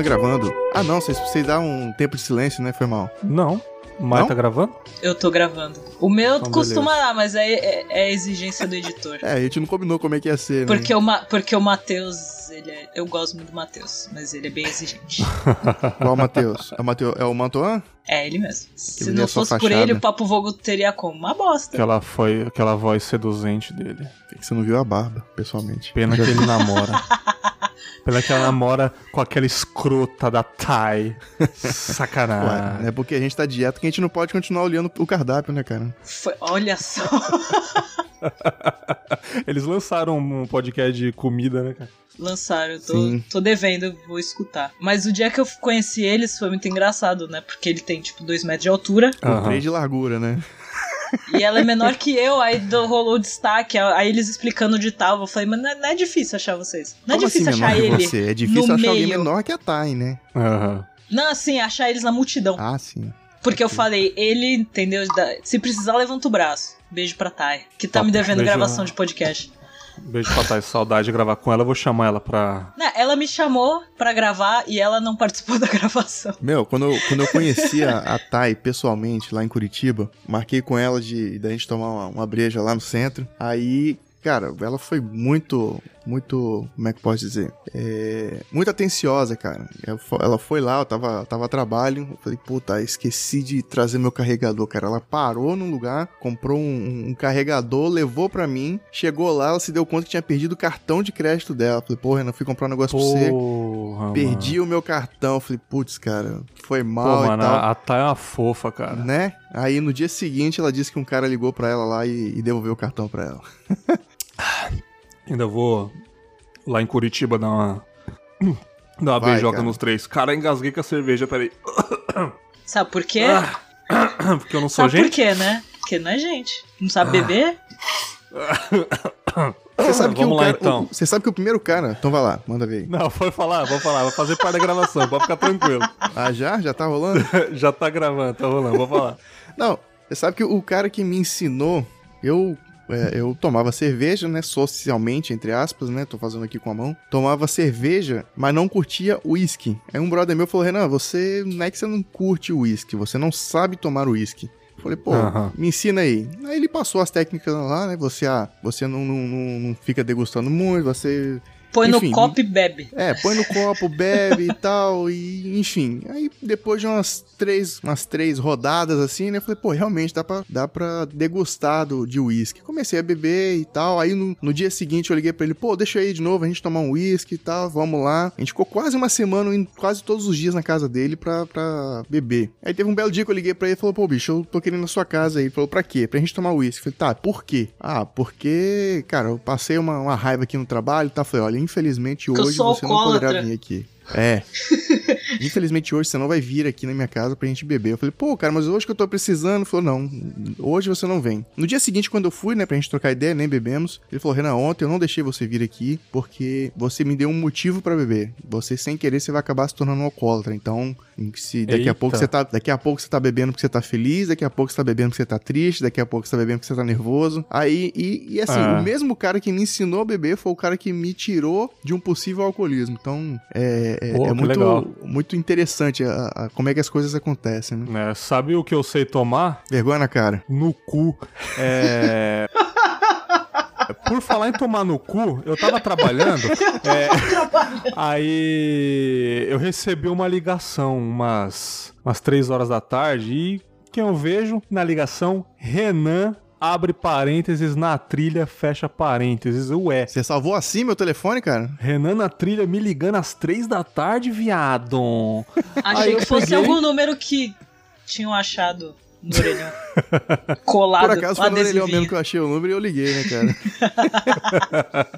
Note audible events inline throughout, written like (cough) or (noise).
Renan gravando. Ah, não, vocês, vocês dão um tempo de silêncio, né? Foi mal. Não. Mas tá gravando? Eu tô gravando. O meu Então, costuma dar, mas é, é, é exigência do editor. É, a gente não combinou como é que ia ser, né? Porque o, Ma porque o Matheus, ele é- eu gosto muito do Matheus, mas ele é bem exigente. (laughs) Qual o Matheus? É o, Mateu, é o Mantoan? É ele mesmo. Se Ele é não só fosse por ele, o Papo Vogo teria como? Uma bosta. Aquela, foi, aquela voz seduzente dele. Por que você não viu a barba, pessoalmente? Pena que ele namora. (laughs) Pena que ela namora com aquela escrota da Thay. Sacanagem. Ué, é porque a gente tá dieta que a gente não pode continuar olhando o cardápio, né, cara? Foi- olha só. (laughs) Eles lançaram um podcast de comida, né, cara? Lançaram, eu tô, Sim. tô devendo, vou escutar. Mas o dia que eu conheci eles foi muito engraçado, né? Porque ele tem, tipo, dois metros de altura três de largura, né? E ela é menor que eu, aí do- rolou o destaque, aí eles explicando de tal. Eu falei, mas não é, não é difícil achar vocês. Não é Como difícil assim achar ele. você? É difícil no achar alguém meio. menor que a Thay, né? Aham. Não, assim, achar eles na multidão. Ah, sim. Porque eu falei, ele, entendeu? Se precisar, levanta o braço. Beijo pra Thay, que tá Tá, me devendo beijo. gravação de podcast. Beijo pra Thay, saudade de gravar com ela. Eu vou chamar ela pra. Não, ela me chamou pra gravar e ela não participou (laughs) da gravação. Meu, quando eu, quando eu conheci a, a Thay pessoalmente lá em Curitiba, marquei com ela de da gente tomar uma, uma breja lá no centro. Aí, cara, ela foi muito, muito, como é que posso dizer? É, muito atenciosa, cara. Ela foi lá, eu tava, tava a trabalho. Eu falei, puta, esqueci de trazer meu carregador, cara. Ela parou num lugar, comprou um, um carregador, levou pra mim. Chegou lá, ela se deu conta que tinha perdido o cartão de crédito dela. Eu falei, pô, Renan, fui comprar um negócio pra você. Porra, Perdi o meu cartão. Eu Falei, putz, cara, foi mal Pô, e mano, a Thay é uma fofa, cara. Né? Aí no dia seguinte ela disse que um cara ligou pra ela lá e, e devolveu o cartão pra ela. (laughs) Ainda vou lá em Curitiba dar uma. (coughs) dar uma Vai, beijoca cara. nos três. Cara, engasguei com a cerveja, peraí. (coughs) Sabe por quê? (coughs) Porque eu não sou Sabe por gente. quê, né? Porque não é gente. Não sabe beber? Você sabe que Vamos o lá, cara, então. o- você sabe que o primeiro cara, então vai lá, manda ver. aí. Não, pode falar, vou falar, vou fazer parte da gravação, pode ficar tranquilo. Ah, já? Já tá rolando? (laughs) Já tá gravando, tá rolando, vou falar. Não, você sabe que o cara que me ensinou, eu é, eu tomava cerveja, né, socialmente, entre aspas, né, tô fazendo aqui com a mão. Tomava cerveja, mas não curtia uísque. Aí um brother meu falou, Renan, você não é que você não curte uísque, você não sabe tomar uísque. Falei, pô, Aham. me ensina aí. Aí ele passou as técnicas lá, né? Você, ah, você não, não, não fica degustando muito, você Põe Enfim, no copo e bebe. é, põe no copo, bebe e tal, e enfim. Aí depois de umas três, umas três rodadas assim, né? Eu falei, pô, realmente dá pra, dá pra degustar do, de uísque. Comecei a beber e tal. Aí no, no dia seguinte eu liguei pra ele, pô, deixa aí de novo, a gente tomar um uísque e tal, vamos lá. A gente ficou quase uma semana indo quase todos os dias na casa dele pra, pra beber. Aí teve um belo dia que eu liguei pra ele e falou, pô, bicho, eu tô querendo na sua casa aí. Ele falou, pra quê? Pra gente tomar uísque. Falei, tá, por quê? Ah, porque, cara, eu passei uma, uma raiva aqui no trabalho e tal. Eu Falei, olha, infelizmente hoje você não poderá vir aqui. É. (laughs) Infelizmente hoje você não vai vir aqui na minha casa pra gente beber. Eu falei, pô, cara, mas hoje que eu tô precisando. Ele falou, não, hoje você não vem. No dia seguinte, quando eu fui, né, pra gente trocar ideia, nem bebemos. Ele falou, Renan, ontem eu não deixei você vir aqui porque você me deu um motivo pra beber. Você, sem querer, você vai acabar se tornando um alcoólatra. Então, se daqui Eita. a pouco você tá, daqui a pouco você tá bebendo porque você tá feliz, daqui a pouco você tá bebendo porque você tá triste, daqui a pouco você tá bebendo porque você tá nervoso. Aí, e, e assim, Ah. o mesmo cara que me ensinou a beber foi o cara que me tirou de um possível alcoolismo. Então, é, é, Pô, é muito, legal. muito interessante a- a- como é que as coisas acontecem, né? É, sabe o que eu sei tomar? Vergonha na cara. No cu. É. (laughs) Por falar em tomar no cu, eu tava trabalhando. é, (laughs) Aí eu recebi uma ligação umas, umas três horas da tarde e quem eu vejo na ligação, Renan abre parênteses na trilha, fecha parênteses. Ué. Você salvou assim meu telefone, cara? Renan na trilha me ligando às três da tarde, viado. (laughs) Achei que fosse peguei- algum número que tinham achado no orelhão. Colado. Por acaso foi no orelhão mesmo que eu achei o número e eu liguei, né, cara? (laughs)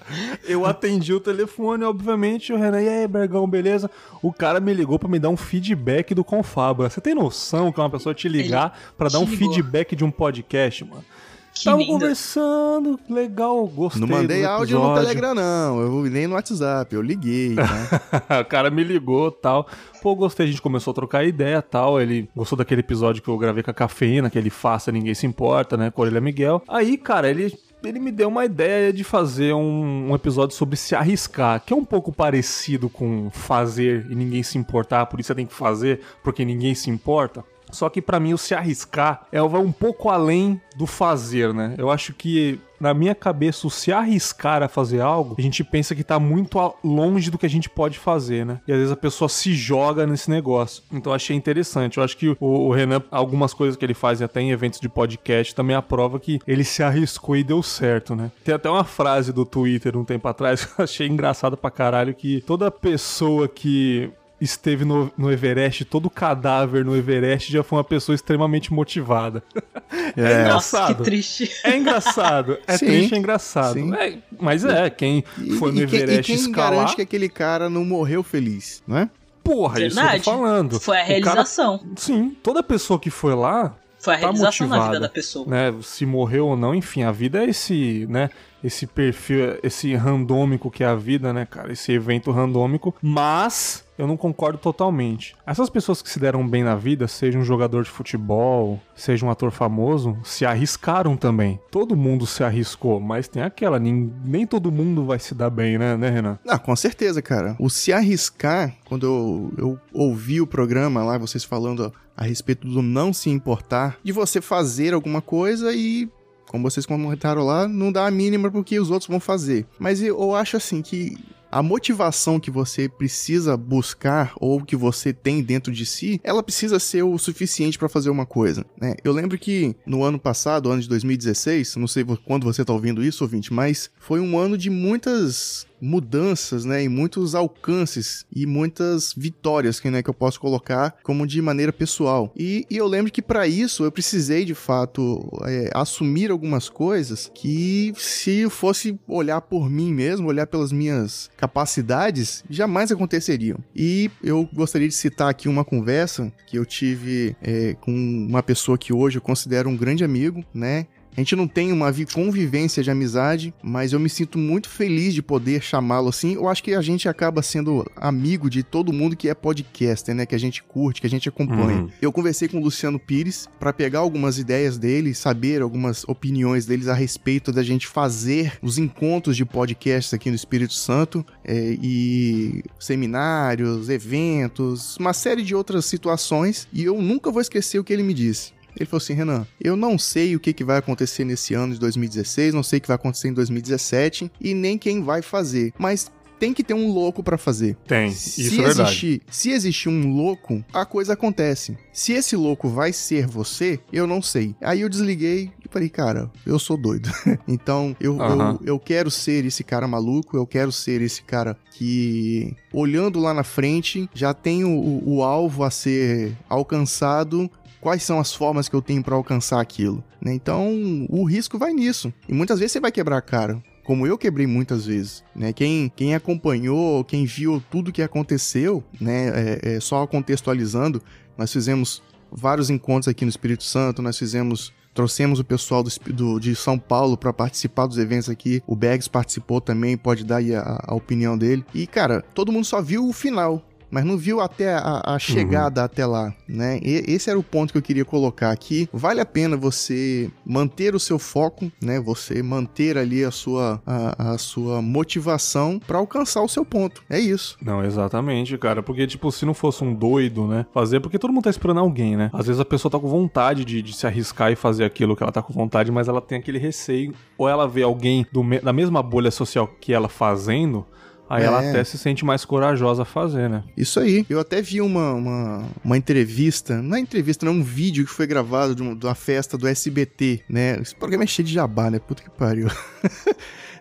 Eu atendi o telefone, obviamente, o Renan, e aí, Bergão, beleza? O cara me ligou pra me dar um feedback do Confabra. Você tem noção que é uma pessoa te ligar pra dar um ligou. feedback de um podcast, mano? Que Tava lindo. conversando, legal, gostei. não mandei do áudio no. Telegram, não. Eu nem no WhatsApp. Eu liguei, tá? (laughs) o cara me ligou tal. Pô, gostei, a gente começou a trocar ideia tal. Ele gostou daquele episódio que eu gravei com a cafeína, que ele faça, ninguém se importa, né? Com a Orelha Miguel. Aí, cara, ele ele me deu uma ideia de fazer um, um, episódio sobre se arriscar, que é um pouco parecido com fazer e ninguém se importar, por isso você tem que fazer porque ninguém se importa. Só que para mim o se arriscar é um pouco além do fazer, né? Eu acho que na minha cabeça o se arriscar a fazer algo, a gente pensa que tá muito longe do que a gente pode fazer, né? E às vezes a pessoa se joga nesse negócio. Então achei interessante. Eu acho que o, o Renan, algumas coisas que ele faz até em eventos de podcast também aprova que ele se arriscou e deu certo, né? Tem até uma frase do Twitter um tempo atrás (laughs) que eu achei engraçada pra caralho que toda pessoa que esteve no, no Everest, todo cadáver no Everest já foi uma pessoa extremamente motivada. (laughs) É, é engraçado. Nossa, que triste. É engraçado. É Sim. triste, é engraçado. É, mas é, quem foi no e, Everest e quem escalar... garante que aquele cara não morreu feliz, não é? Porra, Verdade. isso eu tô falando. Foi a realização. Cara, sim, toda pessoa que foi lá foi a tá realização motivada, na vida da pessoa. Né? Se morreu ou não, enfim, a vida é esse, né? Esse perfil, esse randômico que é a vida, né, cara? Esse evento randômico. Mas eu não concordo totalmente. Essas pessoas que se deram bem na vida, seja um jogador de futebol, seja um ator famoso, se arriscaram também. Todo mundo se arriscou, mas tem aquela, nem, nem todo mundo vai se dar bem, né, né, Renan? Ah, com certeza, cara. O se arriscar, quando eu, eu ouvi o programa lá, vocês falando a respeito do não se importar, de você fazer alguma coisa e como vocês comentaram lá, não dá a mínima porque os outros vão fazer. Mas eu acho assim que a motivação que você precisa buscar ou que você tem dentro de si, ela precisa ser o suficiente para fazer uma coisa, né? Eu lembro que no ano passado, ano de 2016, não sei quando você tá ouvindo isso, ouvinte, mas foi um ano de muitas mudanças, né, e muitos alcances e muitas vitórias que, né, que eu posso colocar como de maneira pessoal. E, e eu lembro que para isso eu precisei de fato é, assumir algumas coisas que se fosse olhar por mim mesmo, olhar pelas minhas capacidades, jamais aconteceriam. E eu gostaria de citar aqui uma conversa que eu tive é, com uma pessoa que hoje eu considero um grande amigo, né? A gente não tem uma convivência de amizade, mas eu me sinto muito feliz de poder chamá-lo assim. Eu acho que a gente acaba sendo amigo de todo mundo que é podcaster, né? Que a gente curte, que a gente acompanha. Uhum. Eu conversei com o Luciano Pires para pegar algumas ideias dele, saber algumas opiniões deles a respeito da gente fazer os encontros de podcasts aqui no Espírito Santo é, e seminários, eventos, uma série de outras situações. E eu nunca vou esquecer o que ele me disse. Ele falou assim: Renan, eu não sei o que, que vai acontecer nesse ano de 2016, não sei o que vai acontecer em 2017 e nem quem vai fazer, mas tem que ter um louco para fazer. Tem, se isso é verdade. Se existir um louco, a coisa acontece. Se esse louco vai ser você, eu não sei. Aí eu desliguei e falei, cara, eu sou doido. (laughs) então eu, uhum. eu, eu quero ser esse cara maluco, eu quero ser esse cara que, olhando lá na frente, já tem o, o alvo a ser alcançado quais são as formas que eu tenho para alcançar aquilo. Né? Então, o risco vai nisso. E muitas vezes você vai quebrar cara. Como eu quebrei muitas vezes, né? Quem, quem acompanhou, quem viu tudo que aconteceu, né? É, é, só contextualizando, nós fizemos vários encontros aqui no Espírito Santo, nós fizemos trouxemos o pessoal do, do de São Paulo para participar dos eventos aqui. O Bags participou também, pode dar aí a, a, opinião dele. E, cara, todo mundo só viu o final mas não viu até a, a chegada uhum. até lá, né? E, esse era o ponto que eu queria colocar aqui. Vale a pena você manter o seu foco, né? Você manter ali a sua, a, a sua motivação para alcançar o seu ponto. É isso. Não, exatamente, cara. Porque, tipo, se não fosse um doido, né? Fazer, porque todo mundo tá esperando alguém, né? Às vezes a pessoa tá com vontade de, de se arriscar e fazer aquilo que ela tá com vontade, mas ela tem aquele receio. Ou ela vê alguém do, da mesma bolha social que ela fazendo Aí é. ela até se sente mais corajosa a fazer, né? Isso aí. Eu até vi uma, uma, uma entrevista, não é entrevista, não, é um vídeo que foi gravado de uma, de uma festa do SBT, né? Esse programa é cheio de jabá, né? Puta que pariu. (laughs)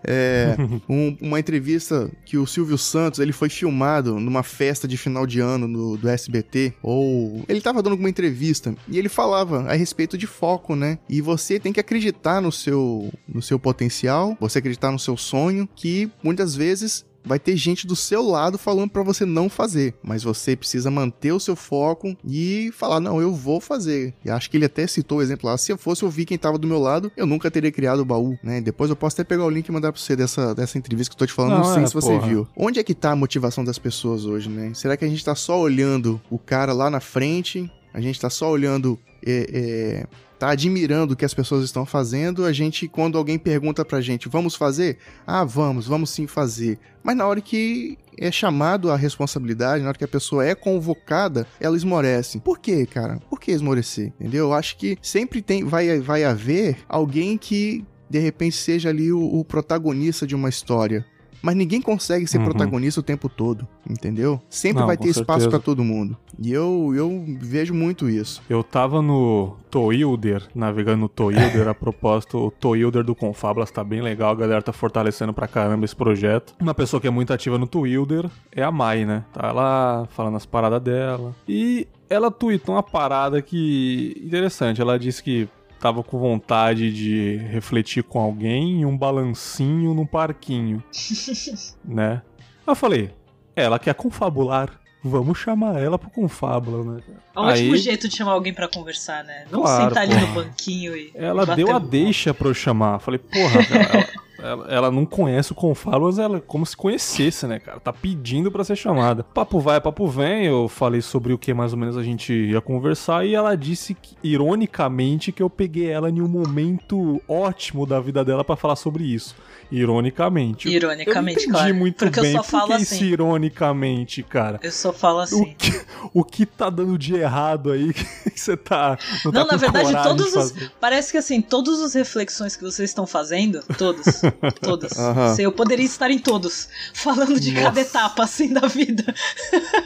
É, (laughs) um, uma entrevista que o Silvio Santos ele foi filmado numa festa de final de ano do, do SBT ou ele tava dando alguma entrevista e ele falava a respeito de foco, né? E você tem que acreditar no seu no seu potencial, você acreditar no seu sonho, que muitas vezes vai ter gente do seu lado falando para você não fazer, mas você precisa manter o seu foco e falar não, eu vou fazer. E acho que ele até citou o exemplo lá, se eu fosse ouvir quem tava do meu lado, eu nunca teria criado o baú, né? Depois eu posso até pegar o link e mandar para você dessa, dessa entrevista que eu tô te falando, não, não sei é, se você porra. viu. Onde é que tá a motivação das pessoas hoje, né? Será que a gente tá só olhando o cara lá na frente? A gente tá só olhando é, é, tá admirando o que as pessoas estão fazendo, a gente, quando alguém pergunta pra gente, vamos fazer? Ah, vamos, vamos sim fazer. Mas na hora que é chamado a responsabilidade, na hora que a pessoa é convocada, ela esmorece. Por quê, cara? Por que esmorecer? Entendeu? Eu acho que sempre tem, vai, vai haver alguém que de repente seja ali o, o protagonista de uma história. Mas ninguém consegue ser Uhum. protagonista o tempo todo, entendeu? Sempre Não, vai ter espaço pra todo mundo. E eu, eu vejo muito isso. Eu tava no Toilder, navegando no Toilder, (laughs) a propósito, o Toilder do Confablas tá bem legal, a galera tá fortalecendo pra caramba esse projeto. Uma pessoa que é muito ativa no Toilder é a Mai, né? Tá lá falando as paradas dela. E ela tweetou uma parada que interessante, ela disse que tava com vontade de refletir com alguém em um balancinho no parquinho, (laughs) né? Eu falei, ela quer confabular. Vamos chamar ela pro confábula, né? É um ótimo Aí- jeito de chamar alguém pra conversar, né? Não Claro, sentar ali pô. no banquinho e. Ela e bater deu a um deixa pra eu chamar. Falei, porra, cara, ela, (laughs) ela- ela não conhece o Confalo, mas ela é como se conhecesse, né, cara? Tá pedindo pra ser chamada. Papo vai, papo vem. Eu falei sobre o que mais ou menos a gente ia conversar e ela disse, que, ironicamente, que eu peguei ela em um momento ótimo da vida dela pra falar sobre isso. Ironicamente. Eu- Ironicamente, eu não entendi claro. muito Porque eu bem. só Por falo que assim. isso ironicamente, cara? Eu só falo O assim. que, o que tá dando de errado aí (laughs) que você tá. Não, Não, tá na verdade, todos os. Parece que assim, todas as reflexões que vocês estão fazendo, todas, (laughs) todas. Aham. Eu poderia estar em todos, falando de cada Nossa. etapa, assim, da vida.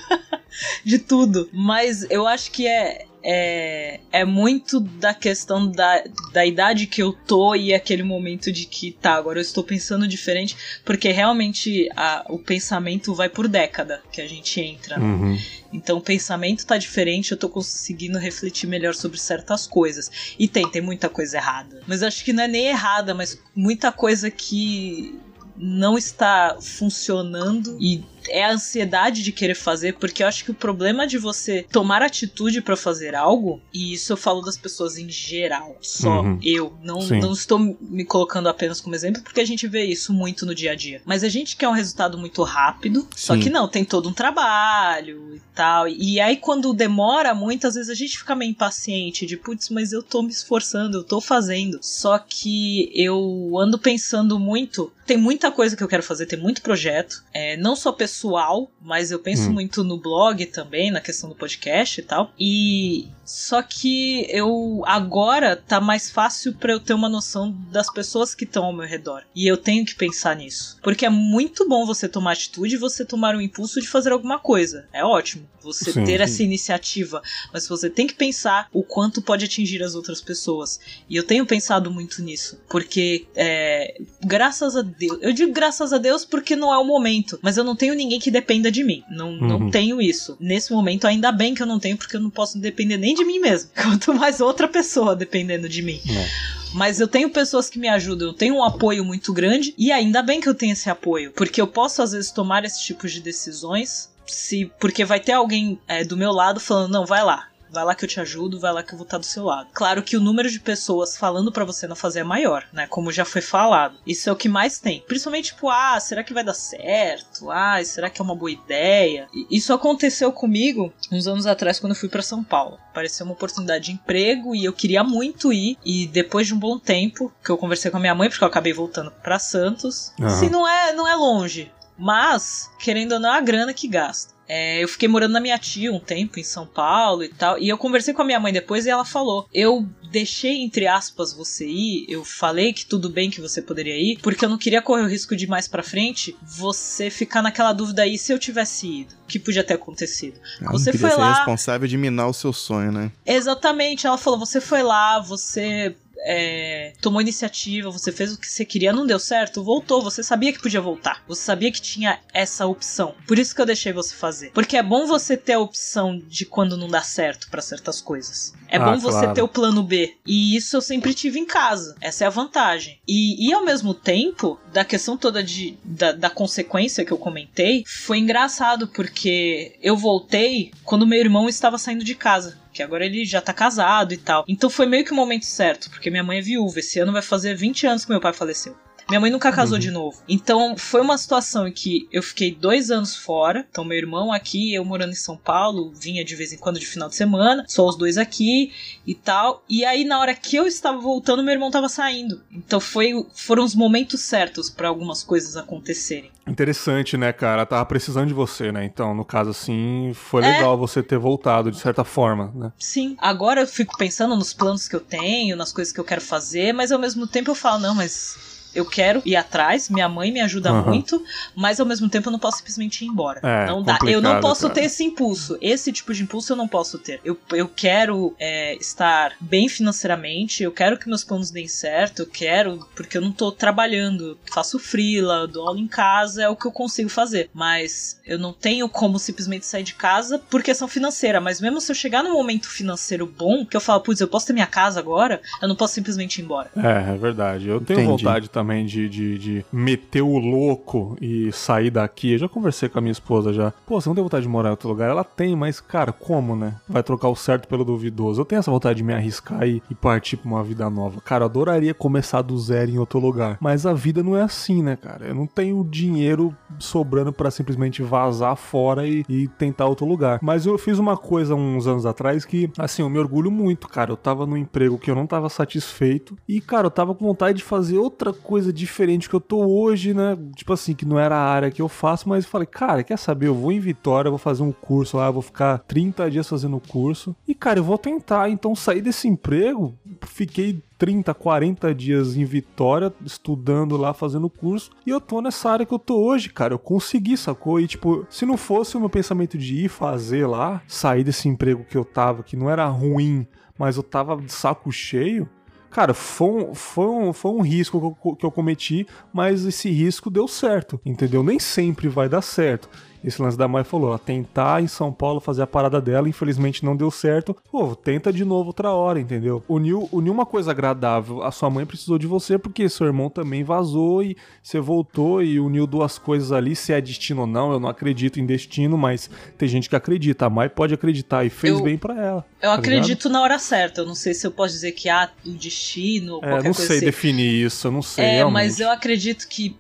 (laughs) de tudo. Mas eu acho que é. É, é muito da questão da, da idade que eu tô e aquele momento de que, tá, agora eu estou pensando diferente, porque realmente a- o pensamento vai por década que a gente entra. Uhum. Então o pensamento tá diferente, eu tô conseguindo refletir melhor sobre certas coisas. E tem, tem muita coisa errada. Mas acho que não é nem errada, mas muita coisa que não está funcionando e é a ansiedade de querer fazer, porque eu acho que o problema de você tomar atitude pra fazer algo, e isso eu falo das pessoas em geral, só Uhum. eu, não, Sim. não estou me colocando apenas como exemplo, porque a gente vê isso muito no dia a dia. Mas a gente quer um resultado muito rápido, só Sim. que não, tem todo um trabalho e tal. E aí, quando demora muito, às vezes a gente fica meio impaciente de, putz, mas eu tô me esforçando, eu tô fazendo. Só que eu ando pensando muito. Tem muita coisa que eu quero fazer, tem muito projeto. É, não só pessoal, mas eu penso Hum. muito no blog também, na questão do podcast e tal. E só que eu agora tá mais fácil pra eu ter uma noção das pessoas que estão ao meu redor. E eu tenho que pensar nisso. Porque é muito bom você tomar atitude e você tomar o impulso de fazer alguma coisa. É ótimo você Sim. ter essa iniciativa. Mas você tem que pensar o quanto pode atingir as outras pessoas. E eu tenho pensado muito nisso. Porque, é, graças a Deus. Eu digo graças a Deus porque não é o momento. Mas eu não tenho ninguém que dependa de mim. Não, não Uhum. tenho isso. Nesse momento, ainda bem que eu não tenho, porque eu não posso depender nem de mim mesmo. (laughs) Quanto mais outra pessoa dependendo de mim. É. Mas eu tenho pessoas que me ajudam, eu tenho um apoio muito grande e ainda bem que eu tenho esse apoio, porque eu posso às vezes tomar esse tipo de decisões, se porque vai ter alguém é, do meu lado falando não, vai lá. Vai lá que eu te ajudo, vai lá que eu vou estar do seu lado. Claro que o número de pessoas falando pra você não fazer é maior, né? Como já foi falado. Isso é o que mais tem. Principalmente, tipo, ah, será que vai dar certo? Ah, será que é uma boa ideia? E Isso aconteceu comigo uns anos atrás quando eu fui pra São Paulo. Pareceu uma oportunidade de emprego e eu queria muito ir. E depois de um bom tempo que eu conversei com a minha mãe, porque eu acabei voltando pra Santos. Aham. Assim, não é, não é longe. Mas, querendo ou não, é a grana que gasta. É, eu fiquei morando na minha tia um tempo em São Paulo e tal. E eu conversei com a minha mãe depois e ela falou: Eu deixei, entre aspas, você ir. Eu falei que tudo bem que você poderia ir, porque eu não queria correr o risco de mais pra frente você ficar naquela dúvida aí se eu tivesse ido. O que podia ter acontecido. Ela Você não foi ser lá- responsável de minar o seu sonho, né? Exatamente, ela falou: você foi lá, você é, tomou iniciativa, você fez o que você queria, não deu certo, voltou, você sabia que podia voltar, você sabia que tinha essa opção. Por isso que eu deixei você fazer. Porque é bom você ter a opção de quando não dá certo pra certas coisas. É Ah, bom você claro. ter o plano B. E isso eu sempre tive em casa. Essa é a vantagem. E, e ao mesmo tempo, da questão toda de, da, da consequência que eu comentei, foi engraçado porque eu voltei quando meu irmão estava saindo de casa. Que agora ele já tá casado e tal. Então foi meio que o momento certo, porque minha mãe é viúva. Esse ano vai fazer 20 anos que meu pai faleceu. Minha mãe nunca casou uhum. de novo. Então foi uma situação em que eu fiquei dois anos fora. Então meu irmão aqui, eu morando em São Paulo, vinha de vez em quando de final de semana, só os dois aqui e tal. E aí na hora que eu estava voltando, meu irmão estava saindo. Então foi, foram os momentos certos para algumas coisas acontecerem. Interessante, né, cara? tava precisando de você, né? Então, no caso assim, foi é. legal você ter voltado de certa forma, né? Sim. Agora eu fico pensando nos planos que eu tenho, nas coisas que eu quero fazer, mas ao mesmo tempo eu falo, não, mas eu quero ir atrás, minha mãe me ajuda uhum. muito, mas ao mesmo tempo eu não posso simplesmente ir embora. É, não dá. Eu não posso cara. ter esse impulso. Esse tipo de impulso eu não posso ter. Eu, eu quero é, estar bem financeiramente, eu quero que meus planos deem certo, eu quero, porque eu não tô trabalhando, faço freela, dou aula em casa, é o que eu consigo fazer. Mas eu não tenho como simplesmente sair de casa por questão financeira. Mas mesmo se eu chegar num momento financeiro bom, que eu falo, putz, eu posso ter minha casa agora, eu não posso simplesmente ir embora. É, é verdade. Eu tenho Entendi. vontade também também de, de, de, meter o louco e sair daqui. Eu já conversei com a minha esposa já. Pô, você não tem vontade de morar em outro lugar? Ela tem, mas, cara, como, né? Vai trocar o certo pelo duvidoso. Eu tenho essa vontade de me arriscar e, e partir pra uma vida nova. Cara, eu adoraria começar do zero em outro lugar. Mas a vida não é assim, né, cara? Eu não tenho dinheiro sobrando para simplesmente vazar fora e, e tentar outro lugar. Mas eu fiz uma coisa uns anos atrás que, assim, eu me orgulho muito, cara. Eu tava num emprego que eu não tava satisfeito e, cara, eu tava com vontade de fazer outra coisa coisa diferente que eu tô hoje, né? Tipo assim, que não era a área que eu faço, mas falei, cara, quer saber? Eu vou em Vitória, vou fazer um curso lá, vou ficar 30 dias fazendo o curso. E, cara, eu vou tentar. Então, sair desse emprego, fiquei 30, 40 dias em Vitória, estudando lá, fazendo curso, e eu tô nessa área que eu tô hoje, cara. Eu consegui, sacou? E, tipo, se não fosse o meu pensamento de ir fazer lá, sair desse emprego que eu tava, que não era ruim, mas eu tava de saco cheio, Cara, foi um, foi um, foi um risco que eu, que eu cometi, mas esse risco deu certo, entendeu? Nem sempre vai dar certo esse lance da mãe falou, ó, tentar em São Paulo fazer a parada dela, infelizmente não deu certo. Pô, tenta de novo outra hora, entendeu? Uniu, uniu uma coisa agradável. A sua mãe precisou de você porque seu irmão também vazou e você voltou e uniu duas coisas ali. Se é destino ou não, eu não acredito em destino, mas tem gente que acredita. A mãe pode acreditar e fez eu, bem para ela. Eu tá acredito ligado? na hora certa. Eu não sei se eu posso dizer que há o destino, é, não sei assim. definir isso, eu não sei. É, realmente. mas eu acredito que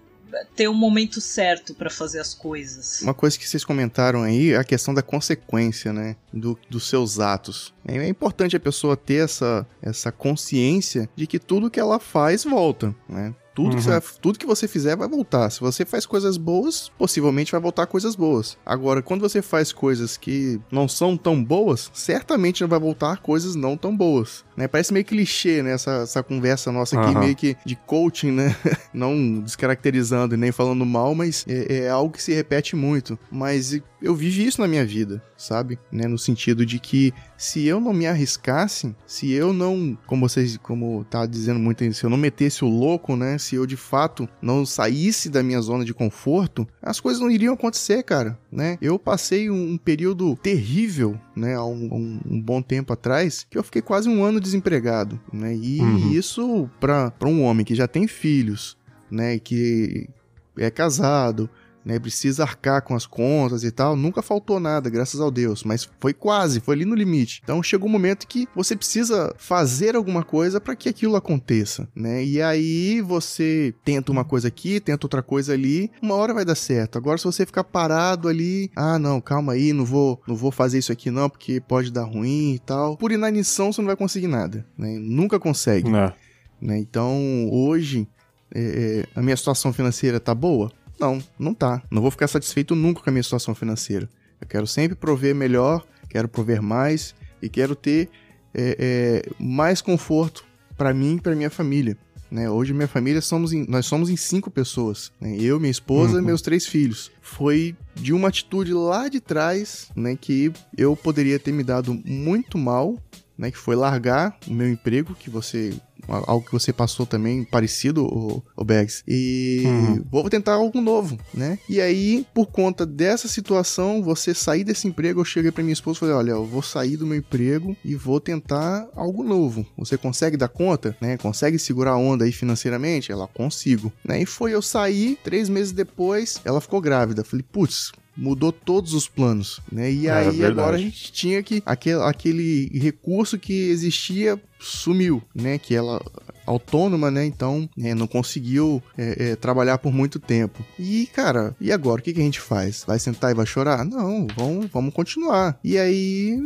ter um momento certo para fazer as coisas. Uma coisa que vocês comentaram aí é a questão da consequência, né? Do, dos seus atos. É, é importante a pessoa ter essa, essa consciência de que tudo que ela faz volta, né? Tudo, uhum. que você, tudo que você fizer vai voltar. Se você faz coisas boas, possivelmente vai voltar coisas boas. Agora, quando você faz coisas que não são tão boas, certamente não vai voltar coisas não tão boas. Né? Parece meio clichê, né? Essa, essa conversa nossa aqui, uhum. meio que de coaching, né? (laughs) não descaracterizando e nem falando mal, mas é, é algo que se repete muito. Mas eu vivi isso na minha vida, sabe? Né? No sentido de que se eu não me arriscasse, se eu não, como vocês, como tá dizendo muito, se eu não metesse o louco, né? Se eu de fato não saísse da minha zona de conforto, as coisas não iriam acontecer, cara, né? Eu passei um, um período terrível, né? Há um, um, um, bom tempo atrás, que eu fiquei quase um ano desempregado, né? E uhum. isso para um homem que já tem filhos, né? Que é casado, né, precisa arcar com as contas e tal, nunca faltou nada, graças ao Deus, mas foi quase, foi ali no limite. Então chegou um momento que você precisa fazer alguma coisa para que aquilo aconteça, né? E aí você tenta uma coisa aqui, tenta outra coisa ali, uma hora vai dar certo. Agora se você ficar parado ali, ah, não, calma aí, não vou, não vou fazer isso aqui não, porque pode dar ruim e tal. Por inanição você não vai conseguir nada, né? Nunca consegue. Não. Né? Então, hoje é, é a minha situação financeira tá boa? Não, não tá. Não vou ficar satisfeito nunca com a minha situação financeira. Eu quero sempre prover melhor, quero prover mais e quero ter é, é, mais conforto para mim e para minha família. Né? Hoje minha família somos em, nós somos em cinco pessoas, né? eu, minha esposa uhum. e meus três filhos. Foi de uma atitude lá de trás, né, que eu poderia ter me dado muito mal, né, que foi largar o meu emprego que você algo que você passou também parecido, o, o Bags. E uhum. vou tentar algo novo, né? E aí, por conta dessa situação, você sair desse emprego, eu cheguei para minha esposa e falei: olha, eu vou sair do meu emprego e vou tentar algo novo. Você consegue dar conta, né? Consegue segurar a onda aí financeiramente? Ela consigo, né? E foi eu sair, três meses depois, ela ficou grávida. Falei, putz, mudou todos os planos, né? E é, aí é agora a gente tinha que aquele, aquele recurso que existia sumiu, né? Que ela autônoma, né? Então é, não conseguiu é, é, trabalhar por muito tempo. E, cara, e agora? O que, que a gente faz? Vai sentar e vai chorar? Não, vamos, vamos continuar. E aí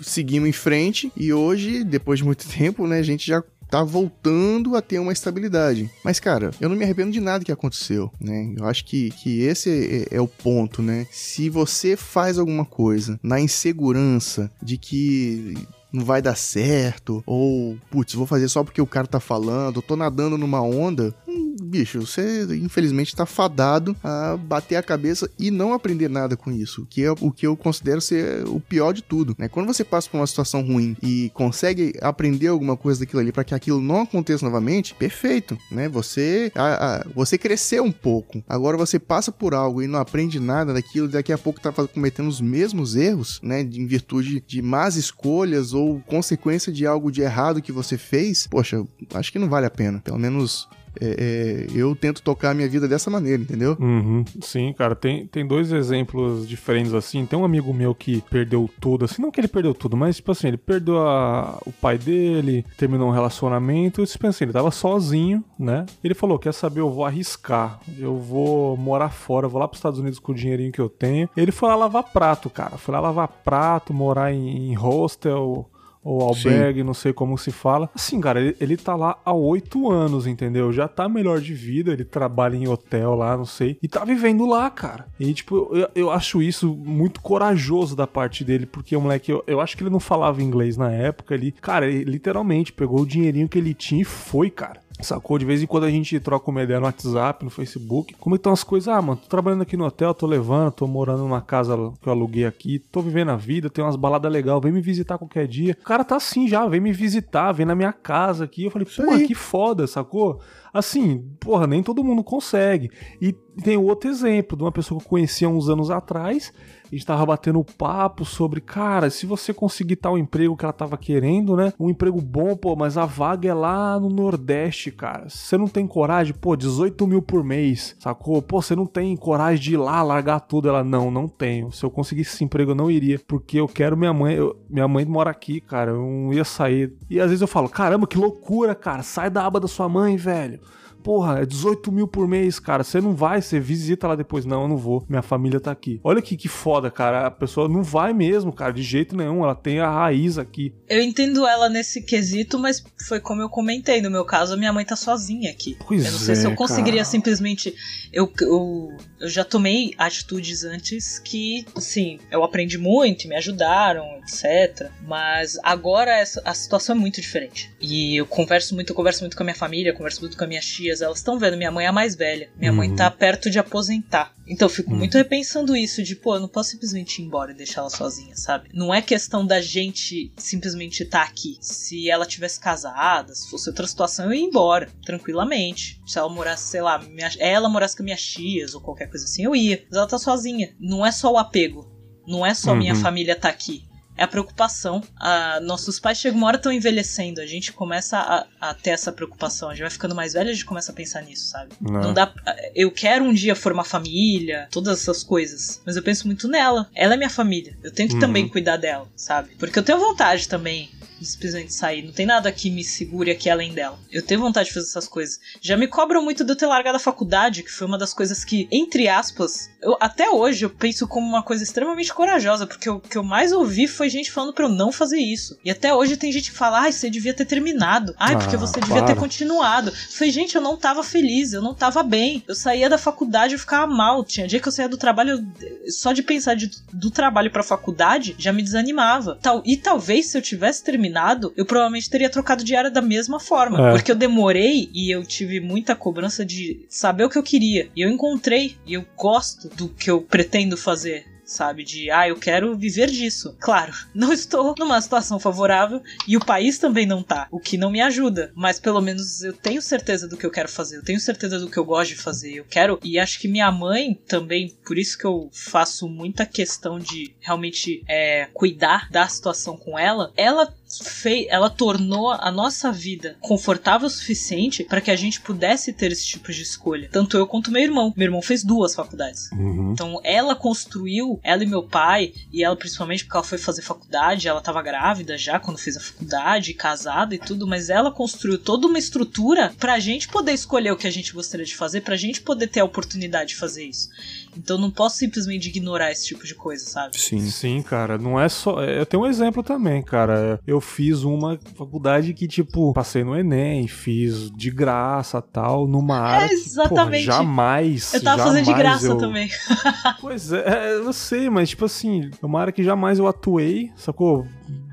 seguimos em frente e hoje, depois de muito (laughs) tempo, né, a gente já tá voltando a ter uma estabilidade. Mas, cara, eu não me arrependo de nada que aconteceu, né? Eu acho que, que esse é, é o ponto, né? Se você faz alguma coisa na insegurança de que não vai dar certo, ou, putz, vou fazer só porque o cara tá falando, eu tô nadando numa onda, hum, bicho, você infelizmente tá fadado a bater a cabeça e não aprender nada com isso, que é o que eu considero ser o pior de tudo, né? Quando você passa por uma situação ruim e consegue aprender alguma coisa daquilo ali para que aquilo não aconteça novamente, perfeito, né? Você a, a, você cresceu um pouco. Agora você passa por algo e não aprende nada daquilo, daqui a pouco tá cometendo os mesmos erros, né, em virtude de más escolhas ou ou consequência de algo de errado que você fez, poxa, acho que não vale a pena. Pelo menos é, é, eu tento tocar a minha vida dessa maneira, entendeu? Uhum. Sim, cara, tem, tem dois exemplos diferentes assim. Tem um amigo meu que perdeu tudo, assim, não que ele perdeu tudo, mas tipo assim, ele perdeu a, o pai dele, terminou um relacionamento, e pensa assim, ele tava sozinho, né? Ele falou: quer saber, eu vou arriscar, eu vou morar fora, vou lá pros Estados Unidos com o dinheirinho que eu tenho. Ele foi lá lavar prato, cara. Foi lá lavar prato, morar em, em hostel, ou albergue, Sim. não sei como se fala. Assim, cara, ele, ele tá lá há oito anos, entendeu? Já tá melhor de vida, ele trabalha em hotel lá, não sei, e tá vivendo lá, cara. E, tipo, eu, eu acho isso muito corajoso da parte dele, porque o moleque, eu, eu acho que ele não falava inglês na época, ele, cara, ele literalmente pegou o dinheirinho que ele tinha e foi, cara. Sacou? De vez em quando a gente troca uma ideia no WhatsApp, no Facebook. Como estão as coisas? Ah, mano, tô trabalhando aqui no hotel, tô levando, tô morando numa casa que eu aluguei aqui, tô vivendo a vida, tem umas baladas legais, vem me visitar qualquer dia. O cara tá assim já, vem me visitar, vem na minha casa aqui. Eu falei, pô, que foda, sacou? Assim, porra, nem todo mundo consegue. E tem outro exemplo de uma pessoa que eu conhecia uns anos atrás a gente tava batendo papo sobre, cara, se você conseguir tal emprego que ela tava querendo, né? Um emprego bom, pô, mas a vaga é lá no Nordeste, cara. Você não tem coragem, pô, 18 mil por mês, sacou? Pô, você não tem coragem de ir lá largar tudo. Ela, não, não tenho. Se eu conseguisse esse emprego, eu não iria, porque eu quero minha mãe. Eu, minha mãe mora aqui, cara. Eu não ia sair. E às vezes eu falo, caramba, que loucura, cara. Sai da aba da sua mãe, velho porra, é 18 mil por mês, cara. Você não vai, você visita lá depois. Não, eu não vou. Minha família tá aqui. Olha aqui que foda, cara. A pessoa não vai mesmo, cara, de jeito nenhum. Ela tem a raiz aqui. Eu entendo ela nesse quesito, mas foi como eu comentei. No meu caso, a minha mãe tá sozinha aqui. Pois eu não sei é, se eu conseguiria cara. simplesmente. Eu, eu, eu já tomei atitudes antes que, assim, eu aprendi muito, me ajudaram, etc. Mas agora essa, a situação é muito diferente. E eu converso muito, eu converso muito com a minha família, converso muito com a minha tia elas estão vendo, minha mãe é a mais velha. Minha Uhum. mãe tá perto de aposentar. Então eu fico Uhum. muito repensando isso, de, pô, eu não posso simplesmente ir embora e deixar ela sozinha, sabe? Não é questão da gente simplesmente estar aqui. Se ela tivesse casada, se fosse outra situação, eu ia embora, tranquilamente. Se ela morasse, sei lá, minha, ela morasse com minhas tias ou qualquer coisa assim, eu ia. Mas ela tá sozinha. Não é só o apego. Não é só minha Uhum. família tá aqui é a preocupação. Ah, nossos pais chegam uma hora estão envelhecendo, a gente começa a, a ter essa preocupação. A gente vai ficando mais velho, a gente começa a pensar nisso, sabe? Não. Não dá. Eu quero um dia formar família, todas essas coisas. Mas eu penso muito nela. Ela é minha família. Eu tenho que Uhum. também cuidar dela, sabe? Porque eu tenho vontade também simplesmente sair. Não tem nada que me segure aqui além dela. Eu tenho vontade de fazer essas coisas. Já me cobram muito de eu ter largado a faculdade, que foi uma das coisas que, entre aspas, eu, até hoje eu penso como uma coisa extremamente corajosa, porque o que eu mais ouvi foi gente falando pra eu não fazer isso. E até hoje tem gente que fala, ai, você devia ter terminado. Ai, porque Ah, você devia ter continuado. Eu Falei, gente, eu não tava feliz, eu não tava bem. Eu saía da faculdade e ficava mal. Tinha dia que eu saía do trabalho, eu- só de pensar de- do trabalho pra faculdade, já me desanimava. Tal, e talvez se eu tivesse terminado, eu provavelmente teria trocado de área da mesma forma. É. Porque eu demorei e eu tive muita cobrança de saber o que eu queria. E eu encontrei, e eu gosto do que eu pretendo fazer. Sabe, de ah, eu quero viver disso. Claro, (laughs) não estou numa situação favorável e o país também não tá, o que não me ajuda. Mas pelo menos eu tenho certeza do que eu quero fazer, eu tenho certeza do que eu gosto de fazer. Eu quero, e acho que minha mãe também, por isso que eu faço muita questão de realmente é, cuidar da situação com ela. Ela fei ela tornou a nossa vida confortável o suficiente para que a gente pudesse ter esse tipo de escolha. Tanto eu quanto meu irmão. Meu irmão fez duas faculdades. Uhum. Então ela construiu, ela e meu pai, e ela principalmente porque ela foi fazer faculdade, ela tava grávida já quando fez a faculdade, casada e tudo, mas ela construiu toda uma estrutura pra gente poder escolher o que a gente gostaria de fazer, pra gente poder ter a oportunidade de fazer isso. Então não posso simplesmente ignorar esse tipo de coisa, sabe? Sim. Sim, cara, não é só. Eu tenho um exemplo também, cara. Eu fiz uma faculdade que, tipo, passei no Enem, fiz de graça tal, numa área. que, porra, exatamente. jamais. Eu tava fazendo de jamais graça eu- também. (laughs) Pois é, eu sei, mas, tipo assim, é uma área que jamais eu atuei, sacou?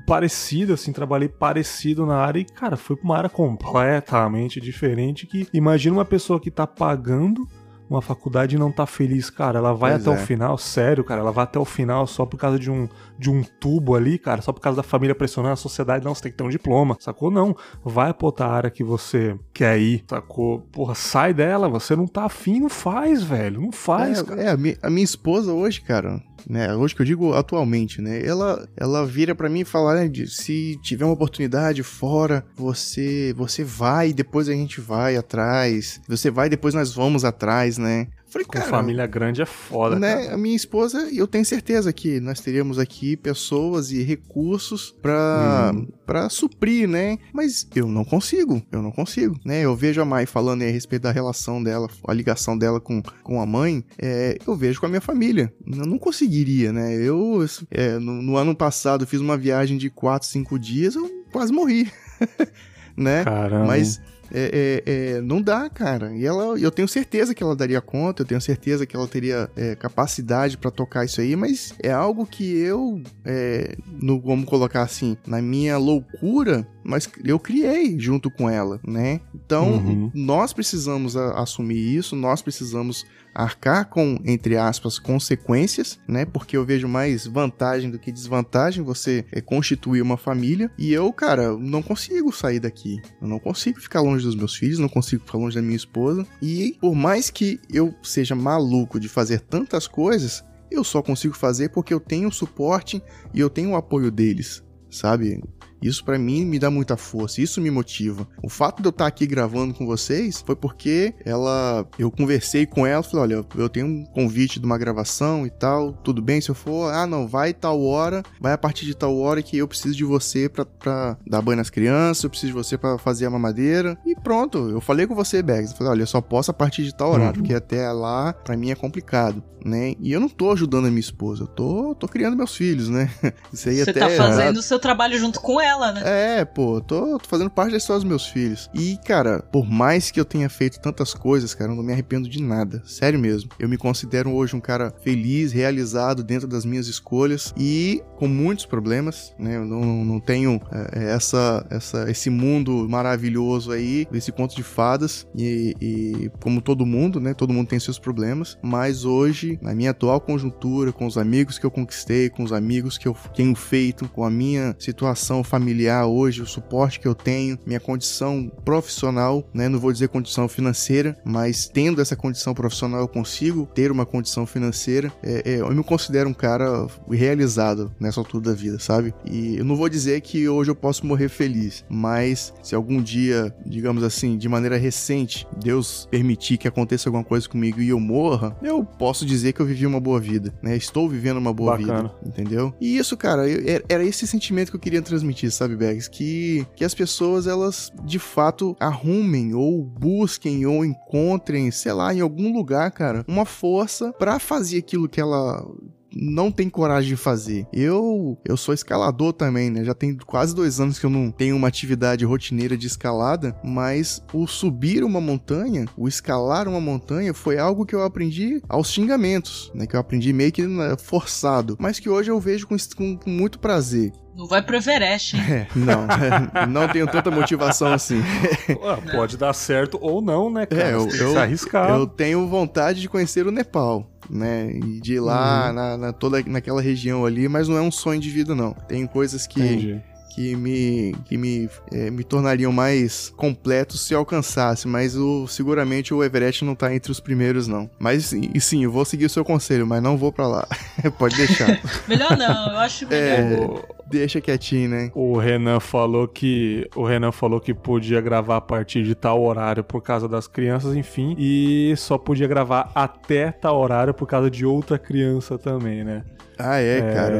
Parecido, assim, trabalhei parecido na área e, cara, foi pra uma área completamente diferente que imagina uma pessoa que tá pagando uma faculdade não tá feliz, cara, ela vai Pois até é. o final, sério, cara, ela vai até o final só por causa de um, de um tubo ali, cara, só por causa da família pressionando a sociedade, não, você tem que ter um diploma, sacou? Não, vai pra outra área que você quer ir, sacou? Porra, sai dela, você não tá afim, não faz, velho, não faz, é, cara. é, a, a minha esposa hoje, cara, né? Hoje que eu digo atualmente, né? Ela, ela vira pra mim e fala, né? Se tiver uma oportunidade fora, você, você vai, depois a gente vai atrás. Você vai, depois nós vamos atrás, né? Falei, Com cara, família grande é foda, né, cara. a minha esposa, eu tenho certeza que nós teríamos aqui pessoas e recursos pra Uhum. para suprir, né? Mas eu não consigo, eu não consigo, né? Eu vejo a Mai falando aí a respeito da relação dela, a ligação dela com, com a mãe, é, eu vejo com a minha família. Eu não conseguiria, né? Eu, é, no, no ano passado, fiz uma viagem de 4, 5 dias, eu quase morri, (laughs) né? Caramba. Mas é, é, é, não dá, cara. E ela, eu tenho certeza que ela daria conta, eu tenho certeza que ela teria é, capacidade pra tocar isso aí, mas é algo que eu, é, no, vamos colocar assim, na minha loucura, mas eu criei junto com ela, né? Então, Uhum. nós precisamos a- assumir isso, nós precisamos arcar com, entre aspas, consequências, né? Porque eu vejo mais vantagem do que desvantagem você é, constituir uma família. E eu, cara, não consigo sair daqui. Eu não consigo ficar longe dos meus filhos, não consigo ficar longe da minha esposa. E por mais que eu seja maluco de fazer tantas coisas, eu só consigo fazer porque eu tenho o suporte e eu tenho o apoio deles, sabe? Isso pra mim me dá muita força, isso me motiva. O fato de eu estar aqui gravando com vocês foi porque ela, eu conversei com ela, falei, olha, eu tenho um convite de uma gravação e tal, tudo bem se eu for? Ah, não, vai tal hora, vai a partir de tal hora que eu preciso de você pra, pra dar banho nas crianças, eu preciso de você pra fazer a mamadeira. E pronto, eu falei com você, Bags, eu falei, olha, eu só posso a partir de tal horário, Uhum. porque até lá pra mim é complicado, né? E eu não tô ajudando a minha esposa, eu tô, tô criando meus filhos, né? (laughs) Isso aí Você até tá fazendo o seu trabalho junto com ela, né? é, pô, tô, tô fazendo parte da história dos meus filhos. E, cara, por mais que eu tenha feito tantas coisas, cara, eu não me arrependo de nada. Sério mesmo. Eu me considero hoje um cara feliz, realizado dentro das minhas escolhas e com muitos problemas, né? Eu não, não tenho é, essa, essa, esse mundo maravilhoso aí, desse conto de fadas. E, e como todo mundo, né? Todo mundo tem seus problemas. Mas hoje, na minha atual conjuntura, com os amigos que eu conquistei, com os amigos que eu tenho feito, com a minha situação familiar hoje, o suporte que eu tenho, minha condição profissional, né? Não vou dizer condição financeira, mas tendo essa condição profissional, eu consigo ter uma condição financeira. É, é, eu me considero um cara realizado nessa altura da vida, sabe? E eu não vou dizer que hoje eu posso morrer feliz, mas se algum dia, digamos assim, de maneira recente, Deus permitir que aconteça alguma coisa comigo e eu morra, eu posso dizer que eu vivi uma boa vida, né? Estou vivendo uma boa Bacana. vida, entendeu? E isso, cara, eu- era- era esse sentimento que eu queria transmitir, sabe, Bags? Que, que as pessoas, elas de fato arrumem ou busquem ou encontrem, sei lá, em algum lugar, cara, uma força pra fazer aquilo que ela não tem coragem de fazer. Eu eu sou escalador também, né? Já tem quase dois anos que eu não tenho uma atividade rotineira de escalada, mas o subir uma montanha, o escalar uma montanha, foi algo que eu aprendi aos xingamentos, né? Que eu aprendi meio que né, forçado, mas que hoje eu vejo com, com- com muito prazer. Não vai pro Everest, hein? (laughs) É, não, (laughs) não tenho tanta motivação assim. (laughs) Pode dar certo ou não, né, cara? É, eu- Você tem que eu- se arriscar. Eu tenho vontade de conhecer o Nepal, né? E de ir lá Uhum. na, na- toda naquela região ali, mas não é um sonho de vida, não. Tem coisas que, Entendi. que me, que me, é, me tornariam mais completos se alcançasse, mas o, seguramente o Everest não tá entre os primeiros, não. Mas sim, e sim, eu vou seguir o seu conselho, mas não vou pra lá. (laughs) Pode deixar. (laughs) Melhor não, eu acho melhor. É, Deixa quietinho, né? O Renan falou que o Renan falou que podia gravar a partir de tal horário por causa das crianças, enfim, e só podia gravar até tal horário por causa de outra criança também, né? Ah, é, cara.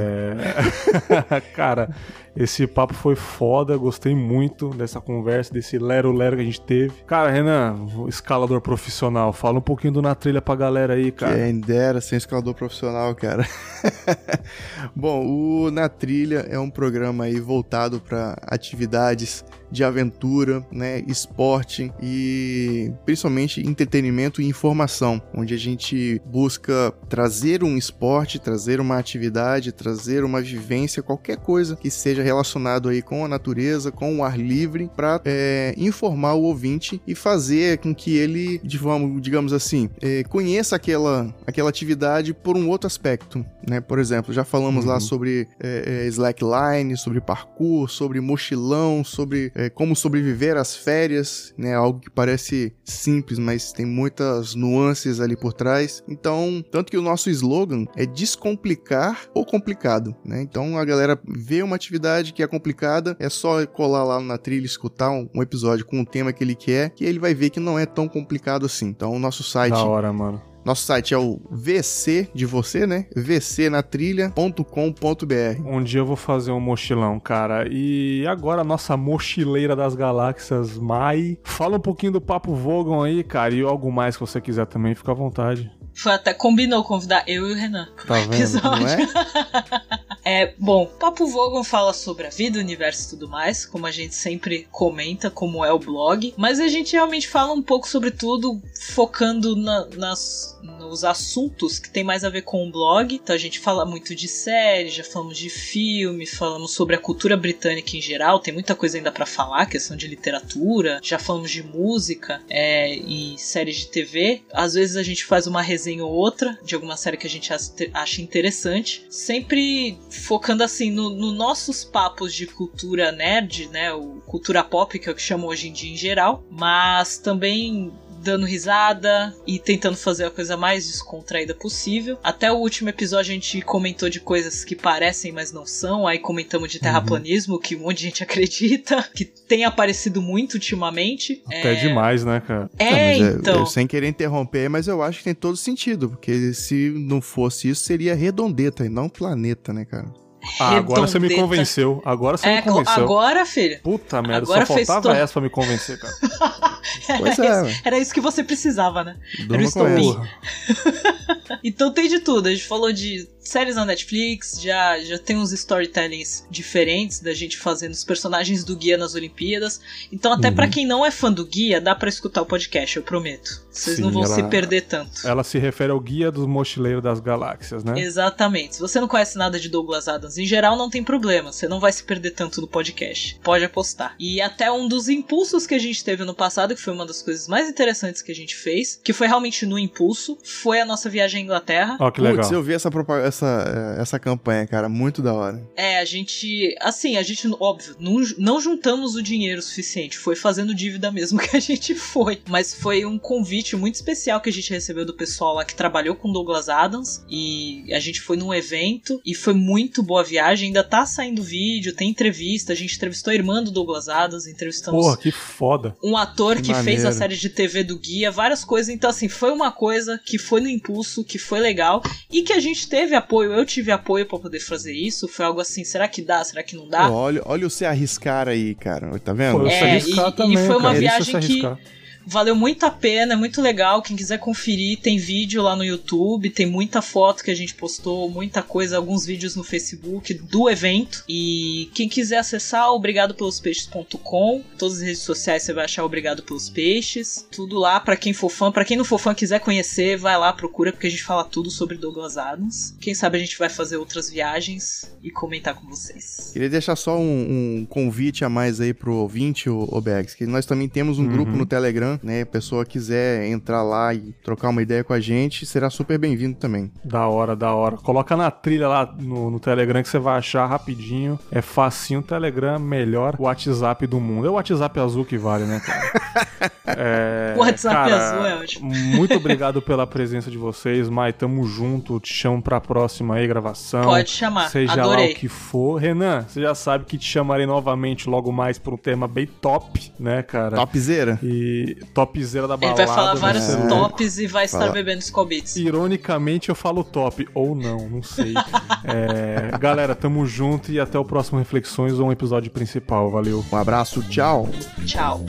É... (laughs) cara, esse papo foi foda, gostei muito dessa conversa, desse lero-lero que a gente teve. Cara, Renan, escalador profissional, fala um pouquinho do Na Trilha pra galera aí, cara. Quem dera sem escalador profissional, cara. (laughs) Bom, o Na Trilha é um programa aí voltado para atividades de aventura, né, esporte e principalmente entretenimento e informação, onde a gente busca trazer um esporte, trazer uma atividade, trazer uma vivência, qualquer coisa que seja relacionado aí com a natureza, com o ar livre, para é, informar o ouvinte e fazer com que ele, digamos assim, é, conheça aquela, aquela atividade por um outro aspecto, né? Por exemplo, já falamos uhum. lá sobre é, é, slackline, sobre parkour, sobre mochilão, sobre é, como sobreviver às férias, né? Algo que parece simples, mas tem muitas nuances ali por trás. Então, tanto que o nosso slogan é descomplicar ou complicado, né? Então a galera vê uma atividade que é complicada, é só colar lá na trilha, escutar um, um episódio com o tema que ele quer, que ele vai ver que não é tão complicado assim. Então o nosso site da hora, mano. Nosso site é o VC de você, né? vcnatrilha.com.br. Um dia eu vou fazer um mochilão, cara. E agora a nossa mochileira das galáxias, Mai. Fala um pouquinho do Papo Vogon aí, cara. E algo mais que você quiser também, fica à vontade. Foi até combinou convidar eu e o Renan tá episódio. Vendo, é? (laughs) é, bom, Papo Vogon fala sobre a vida, o universo e tudo mais, como a gente sempre comenta, como é o blog, mas a gente realmente fala um pouco sobre tudo, focando na, nas nos assuntos que tem mais a ver com o blog. Então a gente fala muito de série, já falamos de filme, falamos sobre a cultura britânica em geral. Tem muita coisa ainda para falar, questão de literatura. Já falamos de música é, e séries de TV. Às vezes a gente faz uma resenha ou outra de alguma série que a gente acha interessante. Sempre focando assim nos no nossos papos de cultura nerd, né? O cultura pop, que é o que chamam hoje em dia em geral. Mas também dando risada e tentando fazer a coisa mais descontraída possível. Até o último episódio a gente comentou de coisas que parecem, mas não são. Aí comentamos de terraplanismo, uhum. que um monte de gente (laughs) acredita, que tem aparecido muito ultimamente. Até é... demais, né, cara? É, é então. Eu, eu, sem querer interromper, mas eu acho que tem todo sentido, porque se não fosse isso, seria redondeta e não planeta, né, cara? Ah, agora você me convenceu. Agora você é, me convenceu. Agora, filho. Puta merda, agora só faltava essa pra me convencer, cara. (laughs) pois é. Isso, era isso que você precisava, né? Durma era o (laughs) então tem de tudo. A gente falou de séries na Netflix, já, já tem uns storytellings diferentes da gente fazendo os personagens do guia nas Olimpíadas. Então, até uhum. para quem não é fã do guia, dá para escutar o podcast, eu prometo. Vocês Sim, não vão ela, se perder tanto. Ela se refere ao guia dos mochileiros das galáxias, né? Exatamente. Se você não conhece nada de Douglas Adams em geral, não tem problema. Você não vai se perder tanto no podcast. Pode apostar. E até um dos impulsos que a gente teve no passado, que foi uma das coisas mais interessantes que a gente fez, que foi realmente no impulso, foi a nossa viagem à Inglaterra. Ó, oh, que legal. Putz, eu vi essa essa, essa campanha, cara. Muito da hora. É, a gente. Assim, a gente, óbvio, não, não juntamos o dinheiro suficiente. Foi fazendo dívida mesmo (laughs) que a gente foi. Mas foi um convite muito especial que a gente recebeu do pessoal lá que trabalhou com Douglas Adams. E a gente foi num evento e foi muito boa a viagem. Ainda tá saindo vídeo, tem entrevista. A gente entrevistou a irmã do Douglas Adams, entrevistamos. Porra, que foda. Um ator que, que fez a série de TV do Guia, várias coisas. Então, assim, foi uma coisa que foi no impulso, que foi legal e que a gente teve apoio, eu tive apoio para poder fazer isso. Foi algo assim, será que dá? Será que não dá? olha, olha o se arriscar aí, cara. Tá vendo? Pô, é, e, também, e, foi uma cara. viagem que Valeu muito a pena, é muito legal. Quem quiser conferir, tem vídeo lá no YouTube, tem muita foto que a gente postou, muita coisa, alguns vídeos no Facebook do evento. E quem quiser acessar, obrigadopelospeixes.com. Todas as redes sociais você vai achar Obrigado pelos Peixes. Tudo lá para quem for fã. Para quem não for fã quiser conhecer, vai lá, procura, porque a gente fala tudo sobre Douglas Adams. Quem sabe a gente vai fazer outras viagens e comentar com vocês. Queria deixar só um, um convite a mais aí pro ouvinte, o, o Bags, que nós também temos um uhum. grupo no Telegram Telegram, né? A pessoa quiser entrar lá e trocar uma ideia com a gente, será super bem-vindo também. Da hora, da hora. Coloca na trilha lá no, no Telegram que você vai achar rapidinho. É facinho. Telegram, melhor WhatsApp do mundo. É o WhatsApp azul que vale, né, cara? (laughs) É, O WhatsApp cara, azul é ótimo. Muito (laughs) obrigado pela presença de vocês, Mai. Tamo junto. Te chamo pra próxima aí, gravação. Pode chamar, Seja lá adorei. o que for. Renan, você já sabe que te chamarei novamente logo mais pra um tema bem top, né, cara? Topzera. E topzera da Ele balada. vai falar vários louco. tops e vai estar Fala. bebendo Beats. Ironicamente eu falo top, ou não, não sei. É, galera, tamo junto e até o próximo Reflexões ou um episódio principal. Valeu. Um abraço, tchau. Tchau.